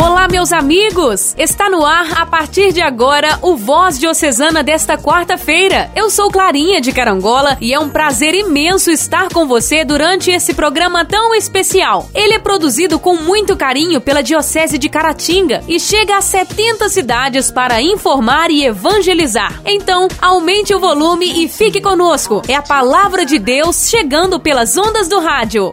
Olá, meus amigos! Está no ar, a partir de agora, o Voz Diocesana desta quarta-feira. Eu sou Clarinha de Carangola e é um prazer imenso estar com você durante esse programa tão especial. Ele é produzido com muito carinho pela Diocese de Caratinga e chega a 70 cidades para informar e evangelizar. Então, aumente o volume e fique conosco. É a palavra de Deus chegando pelas ondas do rádio.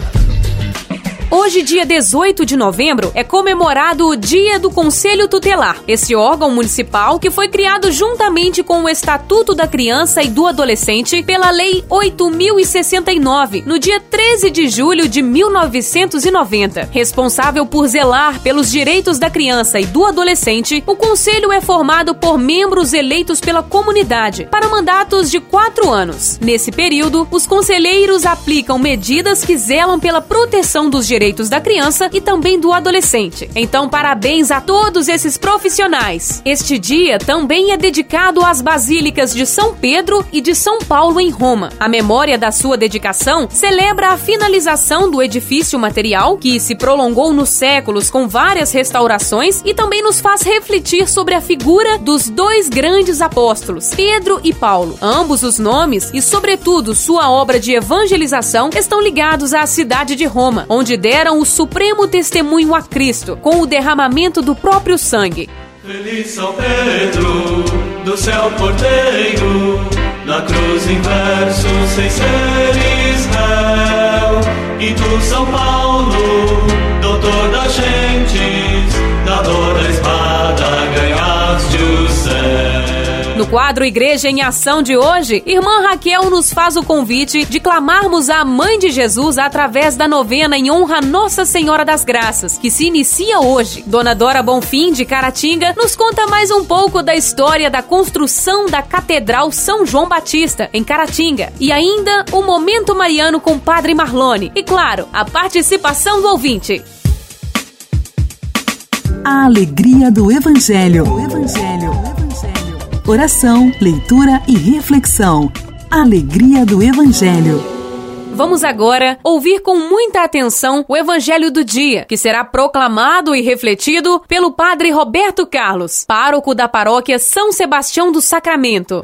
Hoje, dia 18 de novembro, é comemorado o Dia do Conselho Tutelar, esse órgão municipal que foi criado juntamente com o Estatuto da Criança e do Adolescente pela Lei 8069, no dia 13 de julho de 1990. Responsável por zelar pelos direitos da criança e do adolescente, o Conselho é formado por membros eleitos pela comunidade para mandatos de quatro anos. Nesse período, os conselheiros aplicam medidas que zelam pela proteção dos direitos direitos da criança e também do adolescente. Então, parabéns a todos esses profissionais. Este dia também é dedicado às basílicas de São Pedro e de São Paulo em Roma. A memória da sua dedicação celebra a finalização do edifício material, que se prolongou nos séculos com várias restaurações e também nos faz refletir sobre a figura dos dois grandes apóstolos, Pedro e Paulo. Ambos os nomes e, sobretudo, sua obra de evangelização estão ligados à cidade de Roma, onde deram o supremo testemunho a Cristo com o derramamento do próprio sangue. Feliz São Pedro, do céu porteiro, na cruz inverso sem ser Israel. E tu, São Paulo, doutor das gentes, quadro Igreja em Ação de hoje, irmã Raquel nos faz o convite de clamarmos a Mãe de Jesus através da novena em honra a Nossa Senhora das Graças, que se inicia hoje. Dona Dora Bonfim, de Caratinga, nos conta mais um pouco da história da construção da Catedral São João Batista, em Caratinga. E ainda o Momento Mariano com Padre Marlone. E claro, a participação do ouvinte. A alegria do Evangelho. O Evangelho. O Evangelho. Oração, leitura e reflexão. Alegria do Evangelho. Vamos agora ouvir com muita atenção o Evangelho do dia, que será proclamado e refletido pelo Padre Roberto Carlos, pároco da paróquia São Sebastião do Sacramento.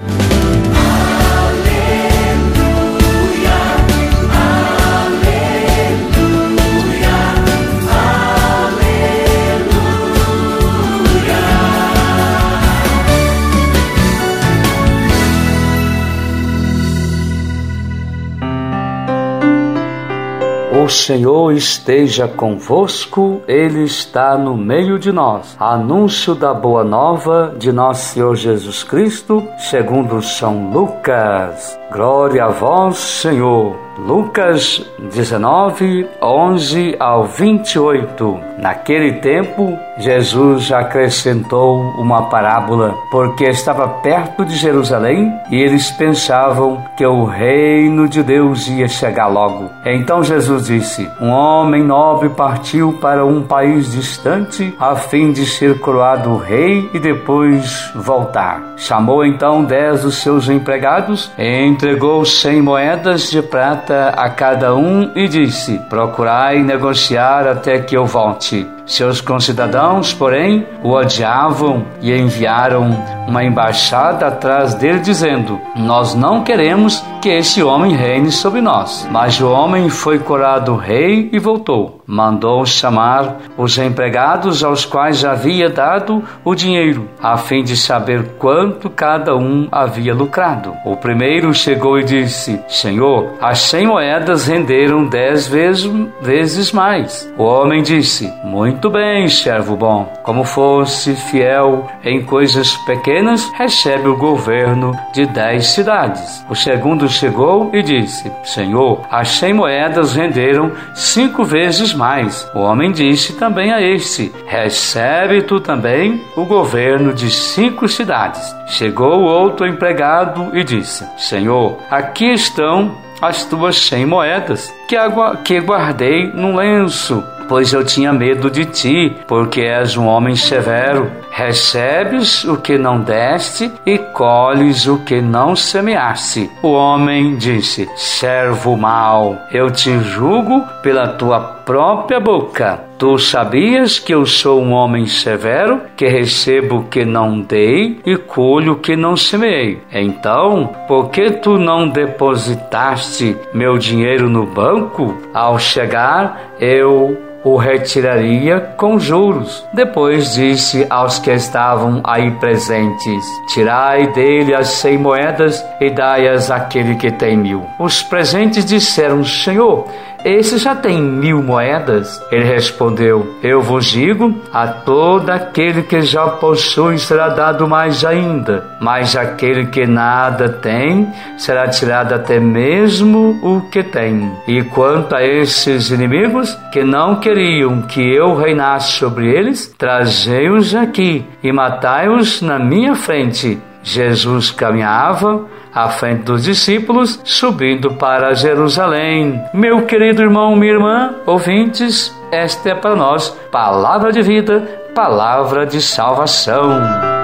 O Senhor esteja convosco, Ele está no meio de nós. Anúncio da boa nova de nosso Senhor Jesus Cristo, segundo São Lucas. Glória a vós, Senhor. Lucas 19, 11 ao 28. Naquele tempo, Jesus acrescentou uma parábola, porque estava perto de Jerusalém e eles pensavam que o reino de Deus ia chegar logo. Então Jesus disse: Um homem nobre partiu para um país distante a fim de ser coroado rei e depois voltar. Chamou então dez dos seus empregados e entregou cem moedas de prata a cada um e disse: Procurai negociar até que eu volte. Seus concidadãos, porém, o odiavam e enviaram uma embaixada atrás dele, dizendo: Nós não queremos que esse homem reine sobre nós. Mas o homem foi corado rei e voltou. Mandou chamar os empregados aos quais havia dado o dinheiro, a fim de saber quanto cada um havia lucrado. O primeiro chegou e disse: Senhor, as cem moedas renderam dez vezes, mais. O homem disse: Muito muito bem, servo bom. Como fosse fiel em coisas pequenas, recebe o governo de dez cidades. O segundo chegou e disse: Senhor, as cem moedas renderam cinco vezes mais. O homem disse também a este: Recebe tu também o governo de cinco cidades. Chegou outro empregado e disse: Senhor, aqui estão as tuas cem moedas que, que guardei num lenço pois eu tinha medo de ti, porque és um homem severo. Recebes o que não deste e colhes o que não semeaste. O homem disse: Servo mau, eu te julgo pela tua própria boca. Tu sabias que eu sou um homem severo, que recebo o que não dei e colho o que não semeei. Então, por que tu não depositaste meu dinheiro no banco? Ao chegar, eu o retiraria com juros. Depois disse aos que estavam aí presentes: Tirai dele as cem moedas e dai-as àquele que tem mil. Os presentes disseram: Senhor, esse já tem mil moedas? Ele respondeu: Eu vos digo, a todo aquele que já possui será dado mais ainda, mas aquele que nada tem será tirado até mesmo o que tem. E quanto a esses inimigos que não queriam que eu reinasse sobre eles, trazei-os aqui e matai-os na minha frente. Jesus caminhava à frente dos discípulos, subindo para Jerusalém. Meu querido irmão, minha irmã, ouvintes, esta é para nós palavra de vida, palavra de salvação.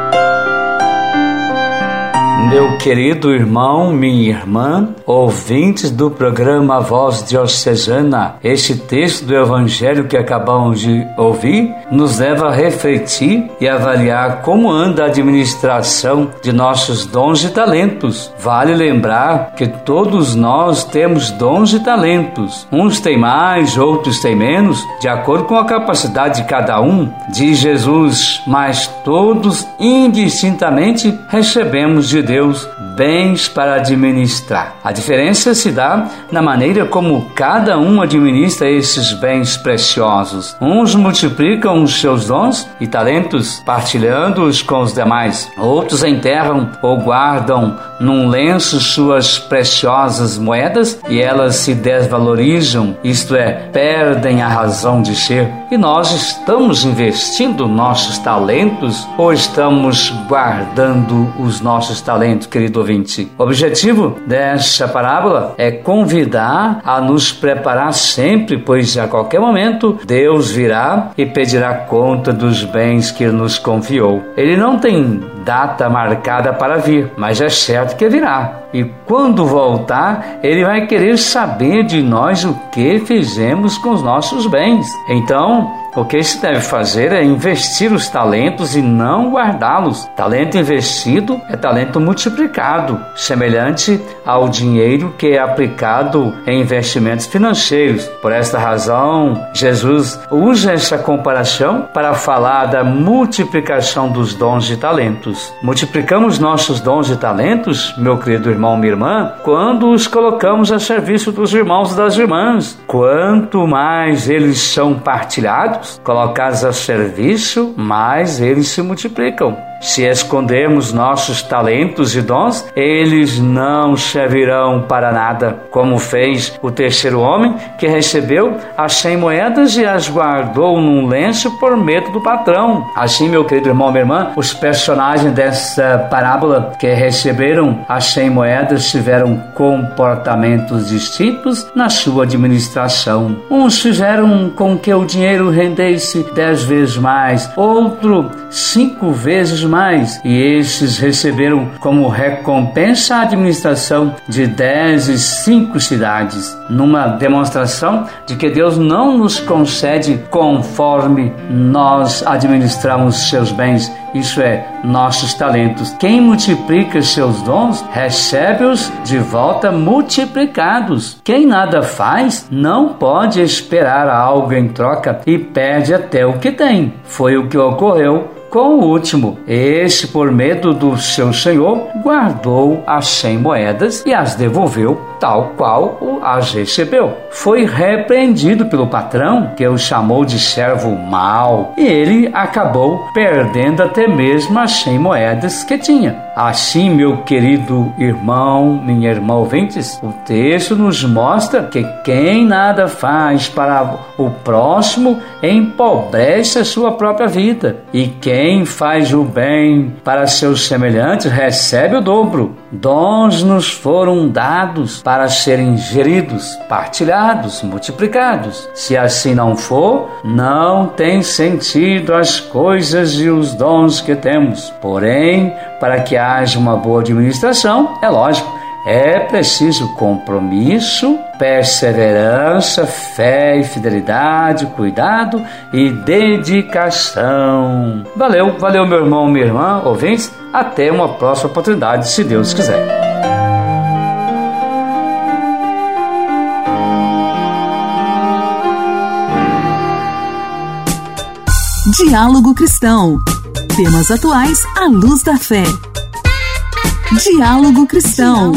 Meu querido irmão, minha irmã, ouvintes do programa Voz Diocesana, este texto do Evangelho que acabamos de ouvir nos leva a refletir e avaliar como anda a administração de nossos dons e talentos. Vale lembrar que todos nós temos dons e talentos. Uns têm mais, outros têm menos, de acordo com a capacidade de cada um, diz Jesus, mas todos indistintamente recebemos de Deus bens para administrar. A diferença se dá na maneira como cada um administra esses bens preciosos. Uns multiplicam os seus dons e talentos, partilhando-os com os demais. Outros enterram ou guardam num lenço suas preciosas moedas e elas se desvalorizam, isto é, perdem a razão de ser. E nós estamos investindo nossos talentos ou estamos guardando os nossos talentos? talento, querido ouvinte. O objetivo desta parábola é convidar a nos preparar sempre, pois a qualquer momento Deus virá e pedirá conta dos bens que nos confiou. Ele não tem data marcada para vir, mas é certo que virá. E quando voltar, ele vai querer saber de nós o que fizemos com os nossos bens. Então, o que se deve fazer é investir os talentos e não guardá-los. Talento investido é talento multiplicado, semelhante ao dinheiro que é aplicado em investimentos financeiros. Por esta razão, Jesus usa essa comparação para falar da multiplicação dos dons e talentos. Multiplicamos nossos dons e talentos, meu querido irmão, minha irmã, quando os colocamos a serviço dos irmãos e das irmãs. Quanto mais eles são partilhados, colocados a serviço, mais eles se multiplicam. Se escondermos nossos talentos e dons, eles não servirão para nada, como fez o terceiro homem que recebeu as cem moedas e as guardou num lenço por medo do patrão. Assim, meu querido irmão, minha irmã, os personagens dessa parábola que receberam as cem moedas tiveram comportamentos distintos na sua administração. Uns fizeram com que o dinheiro rendesse dez vezes mais, outro cinco vezes mais mais, e estes receberam como recompensa a administração de dez e cinco cidades, numa demonstração de que Deus não nos concede conforme nós administramos seus bens, isso é, nossos talentos. Quem multiplica seus dons, recebe-os de volta multiplicados. Quem nada faz, não pode esperar algo em troca e perde até o que tem. Foi o que ocorreu com o último, este, por medo do seu senhor, guardou as cem moedas e as devolveu tal qual as recebeu. Foi repreendido pelo patrão, que o chamou de servo mau, e ele acabou perdendo até mesmo as cem moedas que tinha. Assim, meu querido irmão, minha irmã ouvintes, o texto nos mostra que quem nada faz para o próximo empobrece a sua própria vida, e quem faz o bem para seus semelhantes recebe o dobro. Dons nos foram dados para serem geridos, partilhados, multiplicados. Se assim não for, não tem sentido as coisas e os dons que temos. Porém, para que haja uma boa administração, é lógico, é preciso compromisso, perseverança, fé e fidelidade, cuidado e dedicação. Valeu, valeu meu irmão, minha irmã, ouvintes. Até uma próxima oportunidade, se Deus quiser. Diálogo Cristão. Temas atuais à luz da fé. Diálogo Cristão.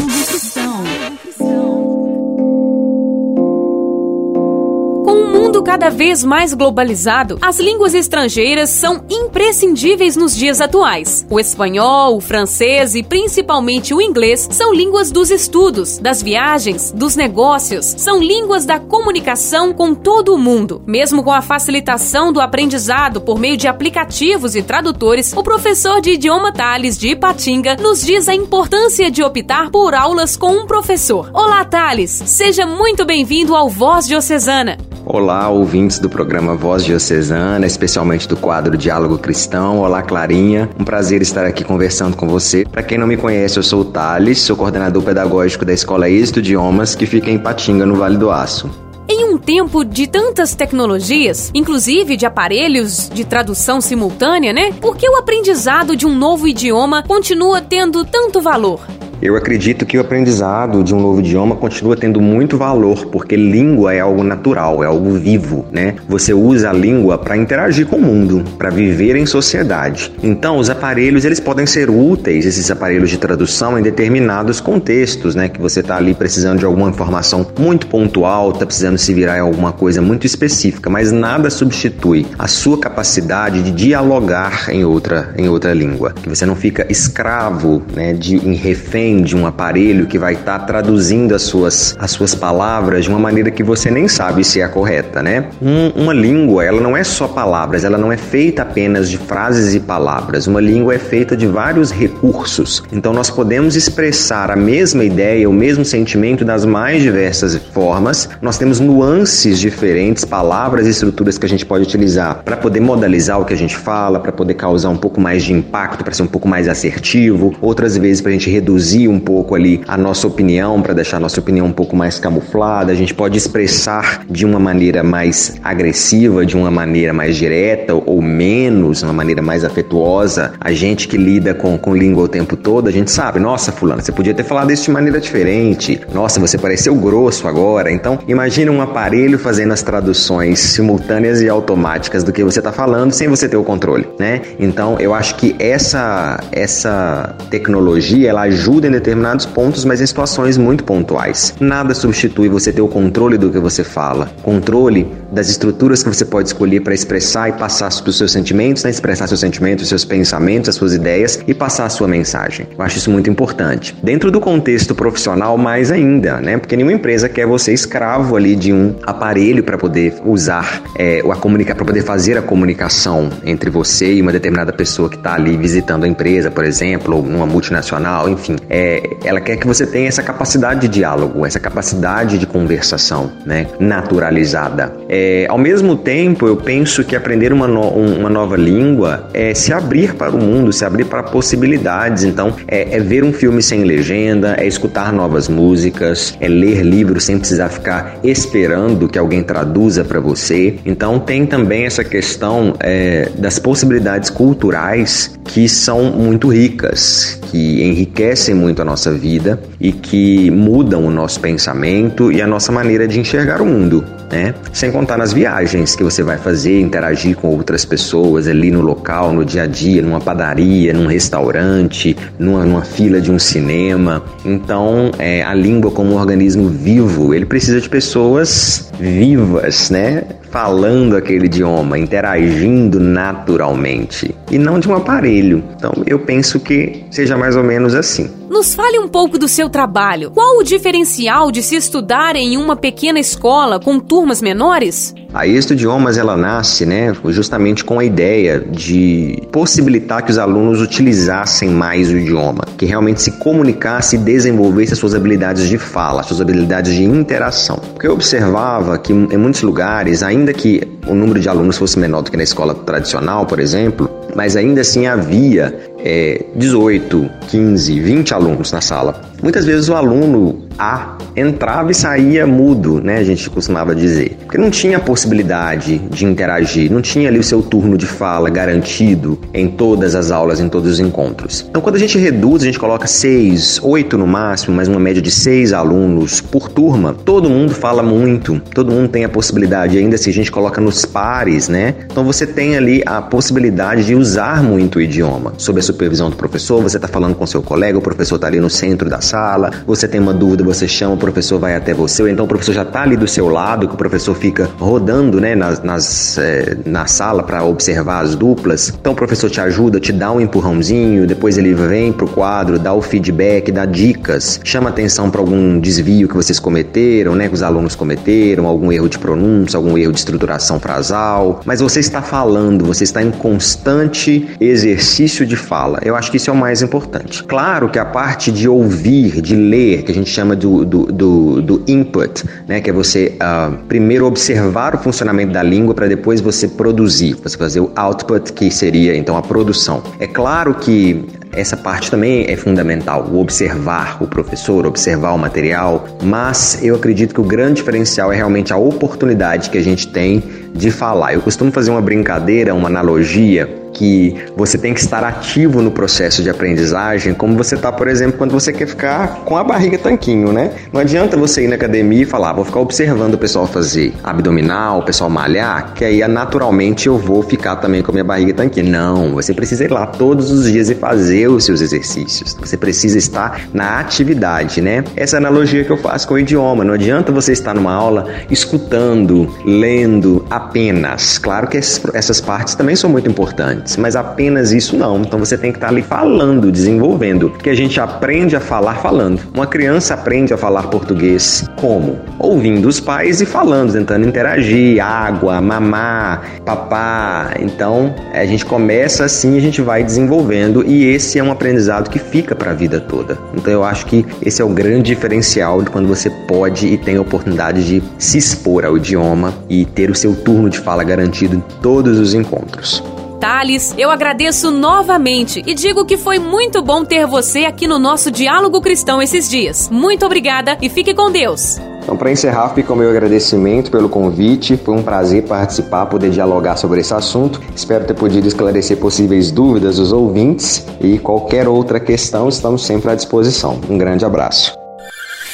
Cada vez mais globalizado, as línguas estrangeiras são imprescindíveis nos dias atuais. O espanhol, o francês e principalmente o inglês são línguas dos estudos, das viagens, dos negócios, são línguas da comunicação com todo o mundo. Mesmo com a facilitação do aprendizado por meio de aplicativos e tradutores, o professor de idioma Thales de Ipatinga nos diz a importância de optar por aulas com um professor. Olá, Thales! Seja muito bem-vindo ao Voz Diocesana. Olá, ouvintes do programa Voz Diocesana, especialmente do quadro Diálogo Cristão. Olá, Clarinha. Um prazer estar aqui conversando com você. Para quem não me conhece, eu sou o Thales, sou coordenador pedagógico da Escola Êxito Idiomas, que fica em Patinga, no Vale do Aço. Em um tempo de tantas tecnologias, inclusive de aparelhos de tradução simultânea, né? Por que o aprendizado de um novo idioma continua tendo tanto valor? Eu acredito que o aprendizado de um novo idioma continua tendo muito valor, porque língua é algo natural, é algo vivo, né? Você usa a língua para interagir com o mundo, para viver em sociedade. Então, os aparelhos eles podem ser úteis, esses aparelhos de tradução em determinados contextos, né? Que você está ali precisando de alguma informação muito pontual, está precisando se virar em alguma coisa muito específica, mas nada substitui a sua capacidade de dialogar em outra em outra língua, que você não fica escravo, né? De em refém de um aparelho que vai estar tá traduzindo as suas, as suas palavras de uma maneira que você nem sabe se é a correta, né? Um, uma língua, ela não é só palavras, ela não é feita apenas de frases e palavras. Uma língua é feita de vários recursos. Então nós podemos expressar a mesma ideia, o mesmo sentimento das mais diversas formas. Nós temos nuances diferentes, palavras e estruturas que a gente pode utilizar para poder modalizar o que a gente fala, para poder causar um pouco mais de impacto, para ser um pouco mais assertivo. Outras vezes para a gente reduzir reduzir um pouco ali a nossa opinião, para deixar a nossa opinião um pouco mais camuflada, a gente pode expressar de uma maneira mais agressiva, de uma maneira mais direta ou menos, uma maneira mais afetuosa. A gente que lida com, com língua o tempo todo, a gente sabe, nossa, fulano, você podia ter falado isso de maneira diferente. Nossa, você pareceu grosso agora. Então, imagine um aparelho fazendo as traduções simultâneas e automáticas do que você está falando sem você ter o controle, né? Então, eu acho que essa essa tecnologia ela em determinados pontos, mas em situações muito pontuais. Nada substitui você ter o controle do que você fala, controle das estruturas que você pode escolher para expressar e passar os seus sentimentos, né? expressar seus sentimentos, seus pensamentos, as suas ideias e passar a sua mensagem. Eu acho isso muito importante. Dentro do contexto profissional, mais ainda, né? Porque nenhuma empresa quer você escravo ali de um aparelho para poder usar é, a comunicar, para poder fazer a comunicação entre você e uma determinada pessoa que está ali visitando a empresa, por exemplo, ou uma multinacional, enfim. É, é, ela quer que você tenha essa capacidade de diálogo, essa capacidade de conversação, né, naturalizada. É, ao mesmo tempo, eu penso que aprender uma, no, uma nova língua é se abrir para o mundo, se abrir para possibilidades. Então, é, é ver um filme sem legenda, é escutar novas músicas, é ler livros sem precisar ficar esperando que alguém traduza para você. Então, tem também essa questão é, das possibilidades culturais que são muito ricas, que enriquecem muito a nossa vida e que mudam o nosso pensamento e a nossa maneira de enxergar o mundo, né? Sem contar nas viagens que você vai fazer, interagir com outras pessoas ali no local, no dia a dia, numa padaria, num restaurante, numa, numa fila de um cinema. Então, é, a língua como um organismo vivo, ele precisa de pessoas vivas, né? falando aquele idioma, interagindo naturalmente e não de um aparelho. Então eu penso que seja mais ou menos assim. Nos fale um pouco do seu trabalho. Qual o diferencial de se estudar em uma pequena escola com turmas menores? A Êxito Idiomas ela nasce, né, justamente com a ideia de possibilitar que os alunos utilizassem mais o idioma, que realmente se comunicasse e desenvolvesse as suas habilidades de fala, suas habilidades de interação. Porque eu observava que em muitos lugares, ainda que o número de alunos fosse menor do que na escola tradicional, por exemplo, mas ainda assim havia é, 18, 15, 20 alunos na sala. Muitas vezes o aluno A entrava e saía mudo, né? A gente costumava dizer. Porque não tinha possibilidade de interagir, não tinha ali o seu turno de fala garantido em todas as aulas, em todos os encontros. Então, quando a gente reduz, a gente coloca seis, oito no máximo, mas uma média de seis alunos por turma, todo mundo fala muito, todo mundo tem a possibilidade, ainda se a gente coloca nos pares, né? Então você tem ali a possibilidade de usar muito o idioma. Sob a supervisão do professor, você está falando com seu colega, o professor está ali no centro da sala, você tem uma dúvida, você chama, o professor vai até você, ou então o professor já está ali do seu lado, que o professor fica rodando né, nas, nas é, na sala para observar as duplas. Então o professor te ajuda, te dá um empurrãozinho, depois ele vem pro quadro, dá o feedback, dá dicas, chama atenção para algum desvio que vocês cometeram, né, que os alunos cometeram, algum erro de pronúncia, algum erro de estruturação frasal. Mas você está falando, você está em constante exercício de fala. Eu acho que isso é o mais importante. Claro que a parte de ouvir ouvir, de ler, que a gente chama do, do, do, do input, né? que é você uh, primeiro observar o funcionamento da língua para depois você produzir, você fazer o output, que seria então a produção. É claro que essa parte também é fundamental, o observar o professor, observar o material, mas eu acredito que o grande diferencial é realmente a oportunidade que a gente tem de falar. Eu costumo fazer uma brincadeira, uma analogia que você tem que estar ativo no processo de aprendizagem, como você está, por exemplo, quando você quer ficar com a barriga tanquinho, né? Não adianta você ir na academia e falar, vou ficar observando o pessoal fazer abdominal, o pessoal malhar, que aí naturalmente eu vou ficar também com a minha barriga tanquinho. Não, você precisa ir lá todos os dias e fazer os seus exercícios. Você precisa estar na atividade, né? Essa analogia que eu faço com o idioma. Não adianta você estar numa aula escutando, lendo apenas. Claro que essas partes também são muito importantes mas apenas isso não. Então você tem que estar ali falando, desenvolvendo, que a gente aprende a falar falando. Uma criança aprende a falar português como? Ouvindo os pais e falando, tentando interagir, água, mamar, papá. Então a gente começa assim, a gente vai desenvolvendo e esse é um aprendizado que fica para a vida toda. Então eu acho que esse é o grande diferencial de quando você pode e tem a oportunidade de se expor ao idioma e ter o seu turno de fala garantido em todos os encontros. Thales, eu agradeço novamente e digo que foi muito bom ter você aqui no nosso Diálogo Cristão esses dias. Muito obrigada e fique com Deus. Então, para encerrar, fica o meu agradecimento pelo convite. Foi um prazer participar, poder dialogar sobre esse assunto. Espero ter podido esclarecer possíveis dúvidas dos ouvintes e qualquer outra questão, estamos sempre à disposição. Um grande abraço.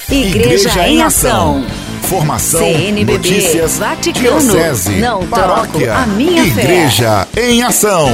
Igreja, Igreja em Ação. Informação, CNBB, notícias, Vaticano, diocese, não paróquia, a minha Igreja fé. em Ação.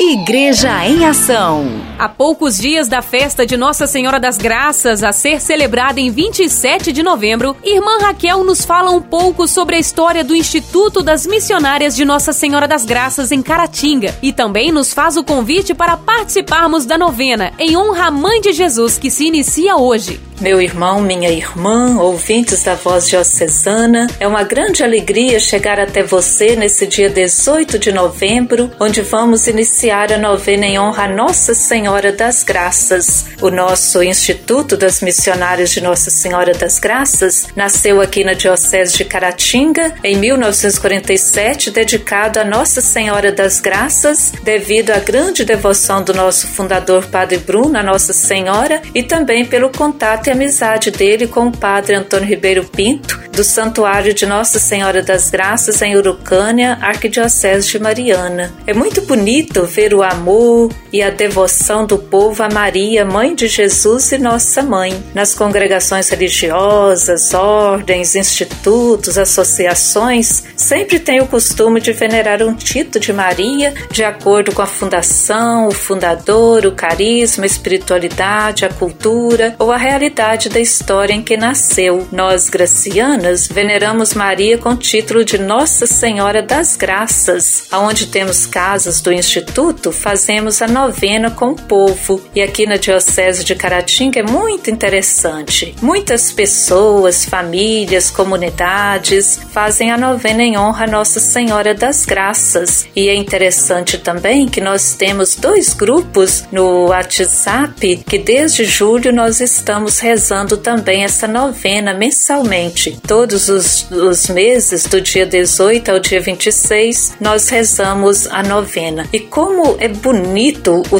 Igreja em Ação. A poucos dias da festa de Nossa Senhora das Graças, a ser celebrada em 27 de novembro, Irmã Raquel nos fala um pouco sobre a história do Instituto das Missionárias de Nossa Senhora das Graças em Caratinga e também nos faz o convite para participarmos da novena em honra à Mãe de Jesus que se inicia hoje. Meu irmão, minha irmã, ouvintes da Voz Diocesana, é uma grande alegria chegar até você nesse dia 18 de novembro, onde vamos iniciar a novena em honra a Nossa Senhora das Graças. O nosso Instituto das Missionárias de Nossa Senhora das Graças nasceu aqui na Diocese de Caratinga em 1947, dedicado a Nossa Senhora das Graças, devido à grande devoção do nosso fundador Padre Bruno a Nossa Senhora e também pelo contato e amizade dele com o padre Antônio Ribeiro Pinto, do Santuário de Nossa Senhora das Graças em Urucânia, Arquidiocese de Mariana. É muito bonito ver o amor e a devoção do povo a Maria, Mãe de Jesus e Nossa Mãe, nas congregações religiosas, ordens, institutos, associações, sempre tem o costume de venerar um título de Maria de acordo com a fundação, o fundador, o carisma, a espiritualidade, a cultura ou a realidade da história em que nasceu. Nós, gracianas, veneramos Maria com o título de Nossa Senhora das Graças. Aonde temos casas do Instituto, fazemos a novena com o povo. E aqui na Diocese de Caratinga é muito interessante. Muitas pessoas, famílias, comunidades fazem a novena em honra a Nossa Senhora das Graças. E é interessante também que nós temos dois grupos no WhatsApp que desde julho nós estamos rezando também essa novena mensalmente. Todos os, os meses, do dia 18 ao dia 26, nós rezamos a novena. E como é bonito o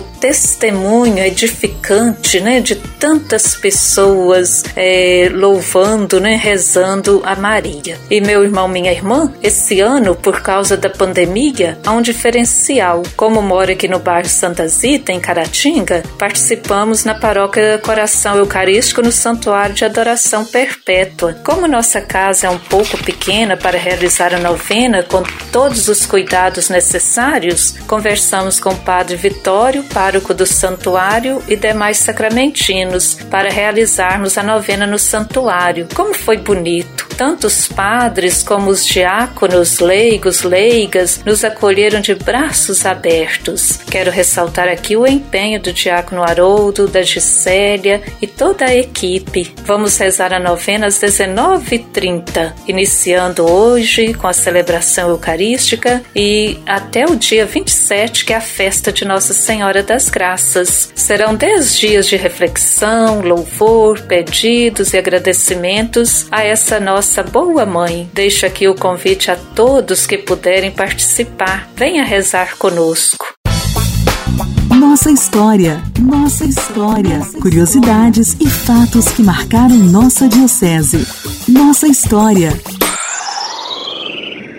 testemunho edificante né, de tantas pessoas é, louvando, né, rezando a Maria. E meu irmão, minha irmã, esse ano, por causa da pandemia, há um diferencial. Como moro aqui no bairro Santa Zita, em Caratinga, participamos na paróquia Coração Eucarístico no Santuário de Adoração Perpétua. Como nossa casa é um pouco pequena para realizar a novena com todos os cuidados necessários, conversamos com o Padre Vitório, pároco do santuário e demais sacramentinos para realizarmos a novena no santuário. Como foi bonito! Tanto os padres como os diáconos, leigos, leigas, nos acolheram de braços abertos. Quero ressaltar aqui o empenho do diácono Haroldo, da Gisélia e toda a equipe. Vamos rezar a novena às 19h30, iniciando hoje com a celebração eucarística e até o dia 27, que é a festa de Nossa Senhora das Graças. Serão 10 dias de reflexão, louvor, pedidos e agradecimentos a essa nossa boa mãe. Deixo aqui o convite a todos que puderem participar. Venha rezar conosco. Nossa história, nossa história. Curiosidades e fatos que marcaram nossa Diocese. Nossa história.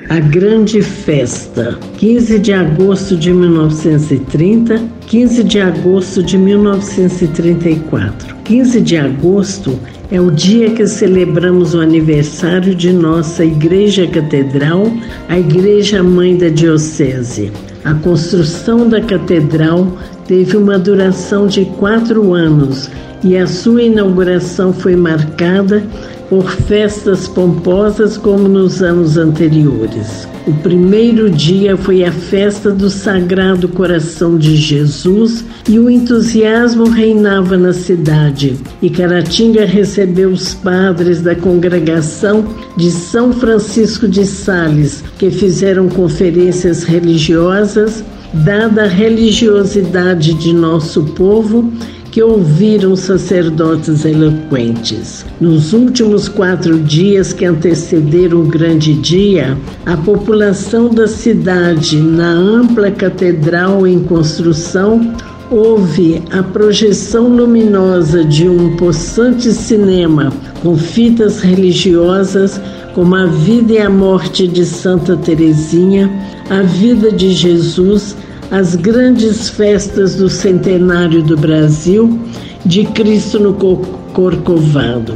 A Grande Festa, 15 de agosto de 1930, 15 de agosto de 1934. 15 de agosto é o dia que celebramos o aniversário de nossa Igreja Catedral, a Igreja Mãe da Diocese. A construção da catedral teve uma duração de quatro anos e a sua inauguração foi marcada por festas pomposas como nos anos anteriores. O primeiro dia foi a festa do Sagrado Coração de Jesus e o entusiasmo reinava na cidade. E Caratinga recebeu os padres da congregação de São Francisco de Sales, que fizeram conferências religiosas, dada a religiosidade de nosso povo que ouviram sacerdotes eloquentes. Nos últimos quatro dias que antecederam o grande dia, a população da cidade, na ampla catedral em construção, houve a projeção luminosa de um possante cinema com fitas religiosas como a vida e a morte de Santa Teresinha, a vida de Jesus, as grandes festas do centenário do Brasil, de Cristo no Corcovado.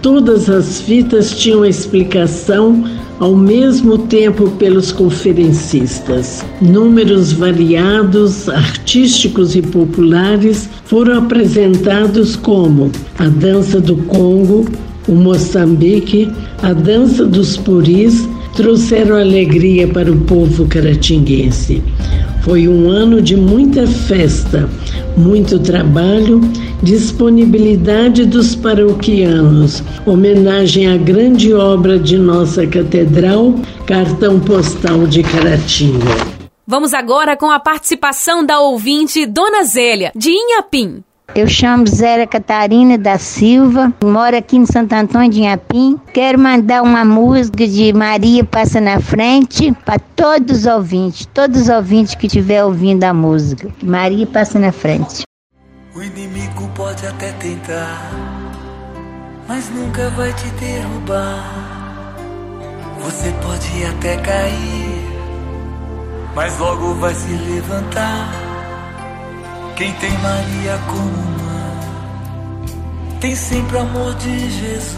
Todas as fitas tinham explicação ao mesmo tempo pelos conferencistas. Números variados, artísticos e populares foram apresentados como a dança do Congo, o Moçambique, a dança dos puris, trouxeram alegria para o povo caratinguense. Foi um ano de muita festa, muito trabalho, disponibilidade dos paroquianos, homenagem à grande obra de nossa catedral, cartão postal de Caratinga. Vamos agora com a participação da ouvinte Dona Zélia, de Inhapim. Eu chamo Zélia Catarina da Silva, moro aqui em Santo Antônio de Inhapim. Quero mandar uma música de Maria Passa na Frente para todos os ouvintes, todos os ouvintes que estiver ouvindo a música. Maria Passa na Frente. O inimigo pode até tentar, mas nunca vai te derrubar. Você pode até cair, mas logo vai se levantar. Quem tem Maria como mãe tem sempre amor de Jesus.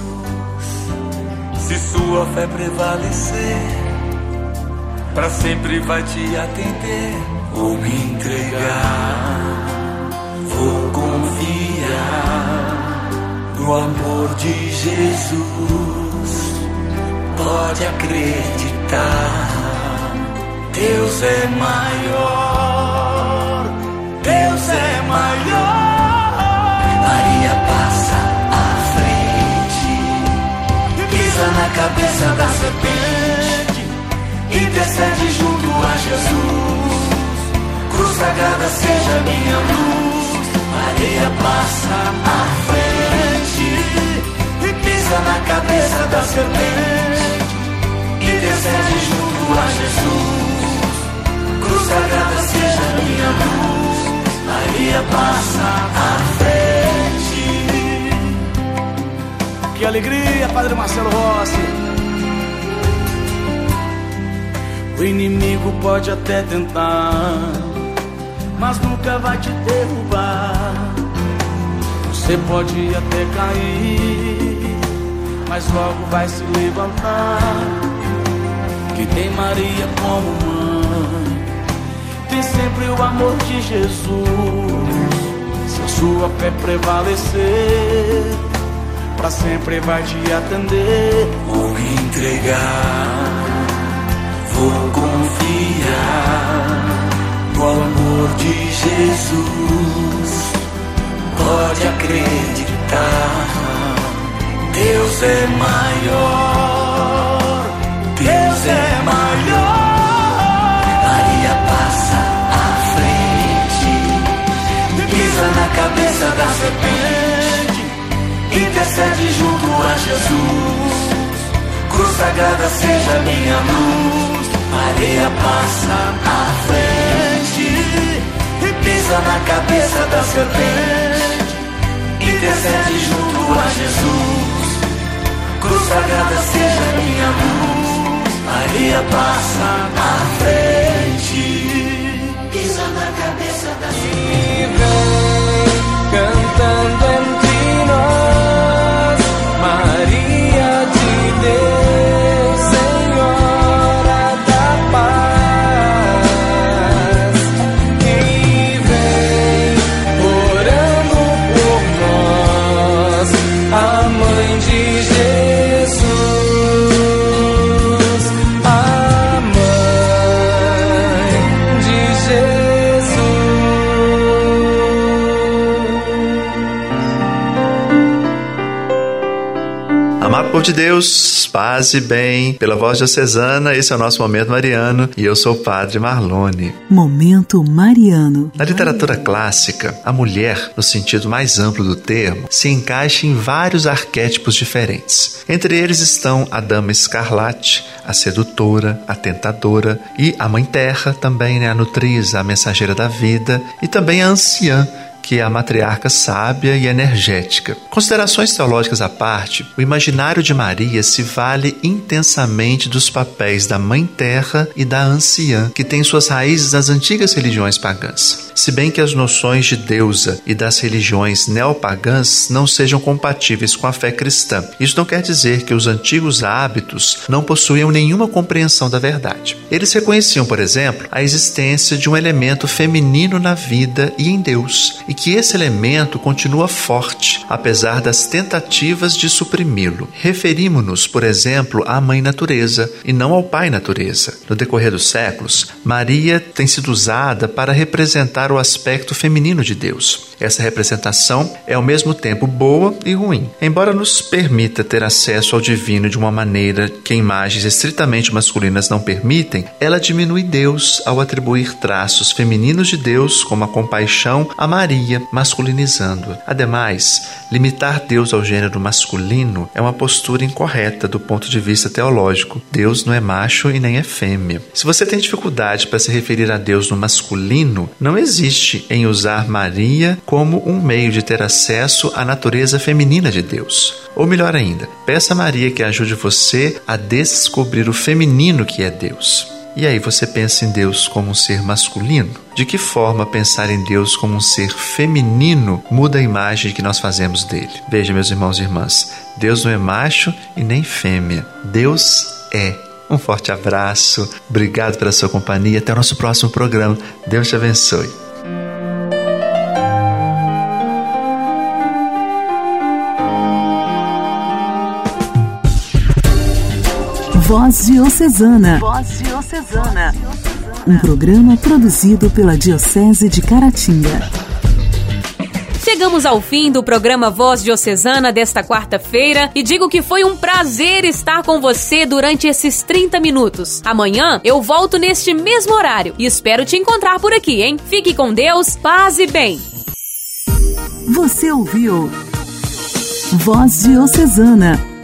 Se sua fé prevalecer, para sempre vai te atender. Vou me entregar, vou confiar no amor de Jesus. Pode acreditar. Deus é maior. Cabeça da serpente, intercede junto a Jesus. Cruz sagrada seja minha luz, Maria passa à frente e pisa na cabeça da serpente, intercede junto a Jesus. Cruz sagrada seja minha luz, Maria passa à frente. Que alegria, Padre Marcelo Rossi. O inimigo pode até tentar, mas nunca vai te derrubar. Você pode até cair, mas logo vai se levantar. Que tem Maria como mãe, tem sempre o amor de Jesus. Se a sua fé prevalecer, pra sempre vai te atender. Vou entregar, vou confiar no amor de Jesus. Pode acreditar, Deus é maior, Deus é maior. Maria passa à frente, pisa na cabeça da serpente intercede junto a Jesus. Cruz sagrada seja minha luz, Maria passa à frente e pisa na cabeça da serpente. Intercede junto a Jesus. Cruz sagrada seja minha luz, Maria passa à frente. Pisa na cabeça da serpente. cantando entre povo de Deus, paz e bem, pela voz diocesana, esse é o nosso Momento Mariano e eu sou o Padre Marlone. Momento Mariano. Na literatura clássica, a mulher, no sentido mais amplo do termo, se encaixa em vários arquétipos diferentes. Entre eles estão a dama escarlate, a sedutora, a tentadora e a mãe terra, também né, a nutriz, a mensageira da vida e também a anciã, que é a matriarca sábia e energética. Considerações teológicas à parte, o imaginário de Maria se vale intensamente dos papéis da Mãe Terra e da Anciã, que têm suas raízes nas antigas religiões pagãs. Se bem que as noções de deusa e das religiões neopagãs não sejam compatíveis com a fé cristã, isso não quer dizer que os antigos hábitos não possuíam nenhuma compreensão da verdade. Eles reconheciam, por exemplo, a existência de um elemento feminino na vida e em Deus, e que esse elemento continua forte, apesar das tentativas de suprimi-lo. Referimos-nos, por exemplo, à Mãe Natureza e não ao Pai Natureza. No decorrer dos séculos, Maria tem sido usada para representar o aspecto feminino de Deus. Essa representação é ao mesmo tempo boa e ruim. Embora nos permita ter acesso ao divino de uma maneira que imagens estritamente masculinas não permitem, ela diminui Deus ao atribuir traços femininos de Deus, como a compaixão, a Maria, masculinizando-a. Ademais, limitar Deus ao gênero masculino é uma postura incorreta do ponto de vista teológico. Deus não é macho e nem é fêmea. Se você tem dificuldade para se referir a Deus no masculino, não existe em usar Maria como um meio de ter acesso à natureza feminina de Deus. Ou melhor ainda, peça a Maria que ajude você a descobrir o feminino que é Deus. E aí você pensa em Deus como um ser masculino? De que forma pensar em Deus como um ser feminino muda a imagem que nós fazemos dele? Veja, meus irmãos e irmãs, Deus não é macho e nem fêmea. Deus é. Um forte abraço, obrigado pela sua companhia. Até o nosso próximo programa. Deus te abençoe. Voz Diocesana. Voz Diocesana. Um programa produzido pela Diocese de Caratinga. Chegamos ao fim do programa Voz Diocesana desta quarta-feira e digo que foi um prazer estar com você durante esses 30 minutos. Amanhã eu volto neste mesmo horário e espero te encontrar por aqui, hein? Fique com Deus, paz e bem. Você ouviu Voz Diocesana,